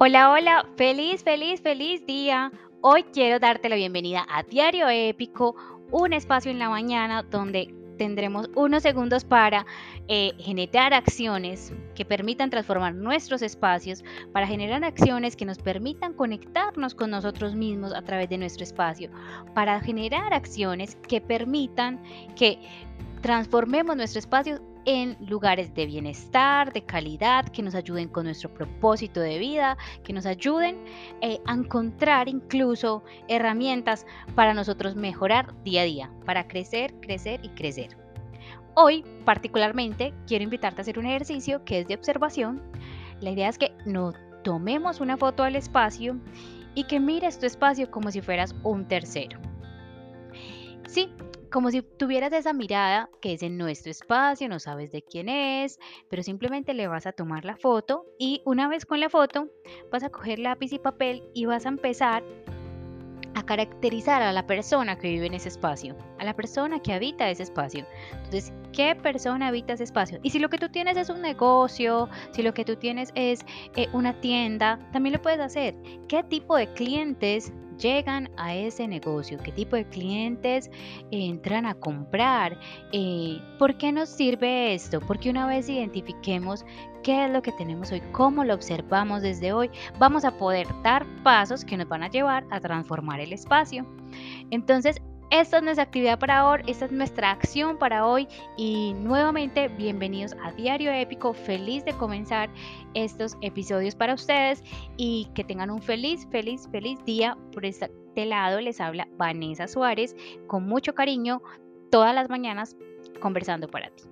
Hola, hola, feliz, feliz, feliz día. Hoy quiero darte la bienvenida a Diario Épico, un espacio en la mañana donde tendremos unos segundos para eh, generar acciones que permitan transformar nuestros espacios, para generar acciones que nos permitan conectarnos con nosotros mismos a través de nuestro espacio, para generar acciones que permitan que transformemos nuestro espacio en lugares de bienestar, de calidad, que nos ayuden con nuestro propósito de vida, que nos ayuden eh, a encontrar incluso herramientas para nosotros mejorar día a día, para crecer, crecer y crecer. Hoy particularmente quiero invitarte a hacer un ejercicio que es de observación. La idea es que no tomemos una foto al espacio y que mires tu espacio como si fueras un tercero. Sí, como si tuvieras esa mirada que es en nuestro espacio, no sabes de quién es, pero simplemente le vas a tomar la foto y una vez con la foto vas a coger lápiz y papel y vas a empezar a caracterizar a la persona que vive en ese espacio, a la persona que habita ese espacio. Entonces, ¿qué persona habita ese espacio? Y si lo que tú tienes es un negocio, si lo que tú tienes es eh, una tienda, también lo puedes hacer. ¿Qué tipo de clientes llegan a ese negocio, qué tipo de clientes entran a comprar, eh, por qué nos sirve esto, porque una vez identifiquemos qué es lo que tenemos hoy, cómo lo observamos desde hoy, vamos a poder dar pasos que nos van a llevar a transformar el espacio. Entonces, esta es nuestra actividad para hoy, esta es nuestra acción para hoy y nuevamente bienvenidos a Diario Épico, feliz de comenzar estos episodios para ustedes y que tengan un feliz, feliz, feliz día. Por este lado les habla Vanessa Suárez con mucho cariño todas las mañanas conversando para ti.